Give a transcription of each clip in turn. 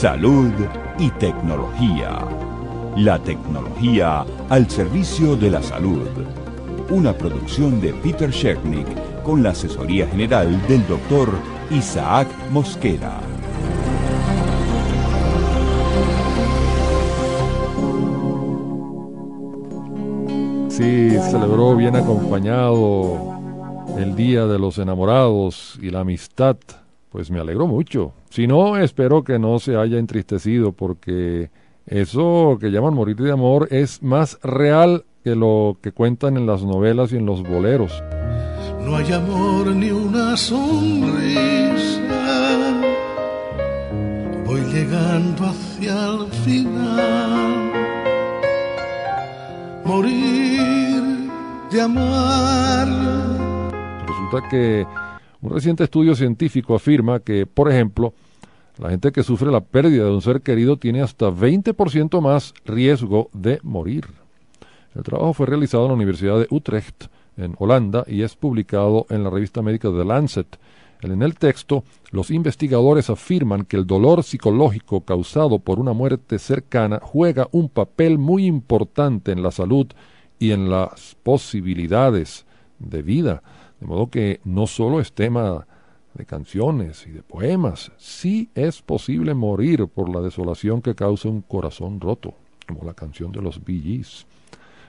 salud y tecnología. La tecnología al servicio de la salud. Una producción de Peter Shernick con la asesoría general del doctor Isaac Mosquera. Sí, celebró bien acompañado el Día de los Enamorados y la Amistad. Pues me alegro mucho. Si no, espero que no se haya entristecido porque eso que llaman morir de amor es más real que lo que cuentan en las novelas y en los boleros. No hay amor ni una sonrisa. Voy llegando hacia el final. Morir de amar. Resulta que un reciente estudio científico afirma que, por ejemplo, la gente que sufre la pérdida de un ser querido tiene hasta 20% más riesgo de morir. El trabajo fue realizado en la Universidad de Utrecht, en Holanda, y es publicado en la revista médica The Lancet. En el texto, los investigadores afirman que el dolor psicológico causado por una muerte cercana juega un papel muy importante en la salud y en las posibilidades de vida. De modo que no solo es tema de canciones y de poemas, sí es posible morir por la desolación que causa un corazón roto, como la canción de los Bee Gees.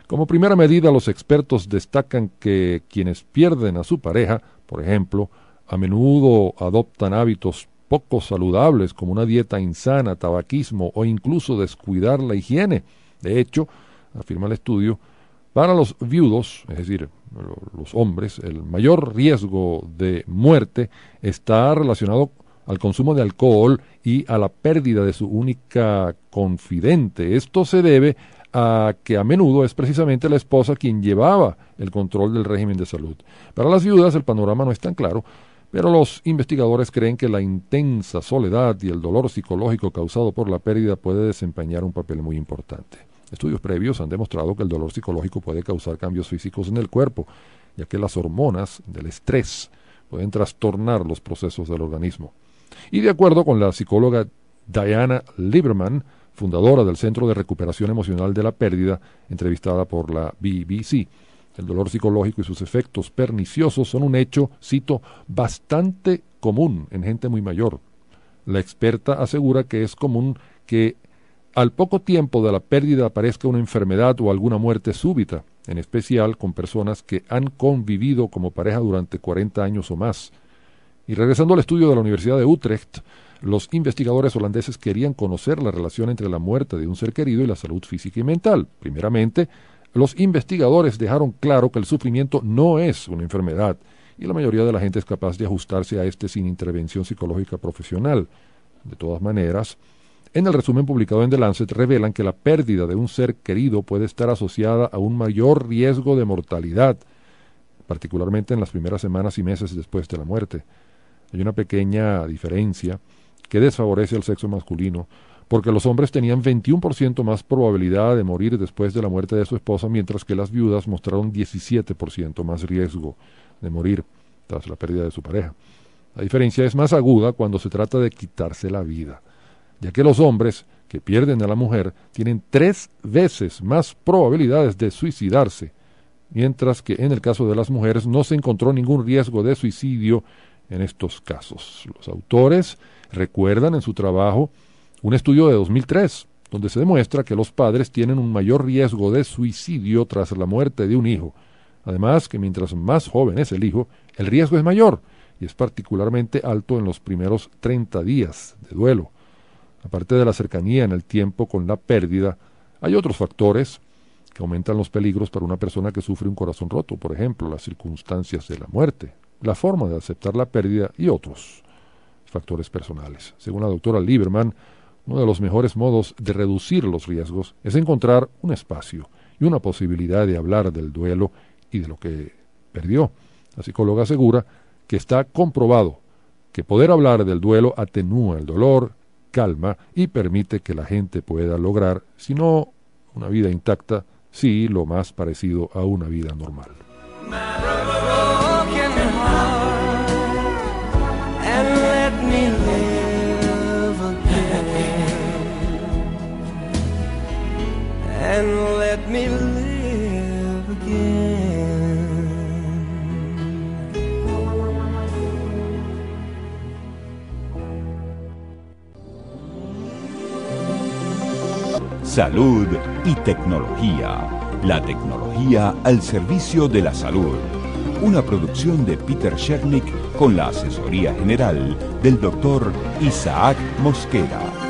Como primera medida, los expertos destacan que quienes pierden a su pareja, por ejemplo, a menudo adoptan hábitos poco saludables como una dieta insana, tabaquismo o incluso descuidar la higiene. De hecho, afirma el estudio, para los viudos, es decir, los hombres, el mayor riesgo de muerte está relacionado al consumo de alcohol y a la pérdida de su única confidente. Esto se debe a que a menudo es precisamente la esposa quien llevaba el control del régimen de salud. Para las viudas el panorama no es tan claro, pero los investigadores creen que la intensa soledad y el dolor psicológico causado por la pérdida puede desempeñar un papel muy importante. Estudios previos han demostrado que el dolor psicológico puede causar cambios físicos en el cuerpo, ya que las hormonas del estrés pueden trastornar los procesos del organismo. Y de acuerdo con la psicóloga Diana Lieberman, fundadora del Centro de Recuperación Emocional de la Pérdida, entrevistada por la BBC, el dolor psicológico y sus efectos perniciosos son un hecho, cito, bastante común en gente muy mayor. La experta asegura que es común que al poco tiempo de la pérdida aparezca una enfermedad o alguna muerte súbita, en especial con personas que han convivido como pareja durante 40 años o más. Y regresando al estudio de la Universidad de Utrecht, los investigadores holandeses querían conocer la relación entre la muerte de un ser querido y la salud física y mental. Primeramente, los investigadores dejaron claro que el sufrimiento no es una enfermedad y la mayoría de la gente es capaz de ajustarse a este sin intervención psicológica profesional. De todas maneras, en el resumen publicado en The Lancet revelan que la pérdida de un ser querido puede estar asociada a un mayor riesgo de mortalidad, particularmente en las primeras semanas y meses después de la muerte. Hay una pequeña diferencia que desfavorece al sexo masculino, porque los hombres tenían 21% más probabilidad de morir después de la muerte de su esposa, mientras que las viudas mostraron 17% más riesgo de morir tras la pérdida de su pareja. La diferencia es más aguda cuando se trata de quitarse la vida ya que los hombres que pierden a la mujer tienen tres veces más probabilidades de suicidarse, mientras que en el caso de las mujeres no se encontró ningún riesgo de suicidio en estos casos. Los autores recuerdan en su trabajo un estudio de 2003, donde se demuestra que los padres tienen un mayor riesgo de suicidio tras la muerte de un hijo. Además, que mientras más joven es el hijo, el riesgo es mayor y es particularmente alto en los primeros 30 días de duelo. Aparte de la cercanía en el tiempo con la pérdida, hay otros factores que aumentan los peligros para una persona que sufre un corazón roto, por ejemplo, las circunstancias de la muerte, la forma de aceptar la pérdida y otros factores personales. Según la doctora Lieberman, uno de los mejores modos de reducir los riesgos es encontrar un espacio y una posibilidad de hablar del duelo y de lo que perdió. La psicóloga asegura que está comprobado que poder hablar del duelo atenúa el dolor, calma y permite que la gente pueda lograr, si no una vida intacta, sí lo más parecido a una vida normal. Salud y tecnología. La tecnología al servicio de la salud. Una producción de Peter Shernick con la asesoría general del doctor Isaac Mosquera.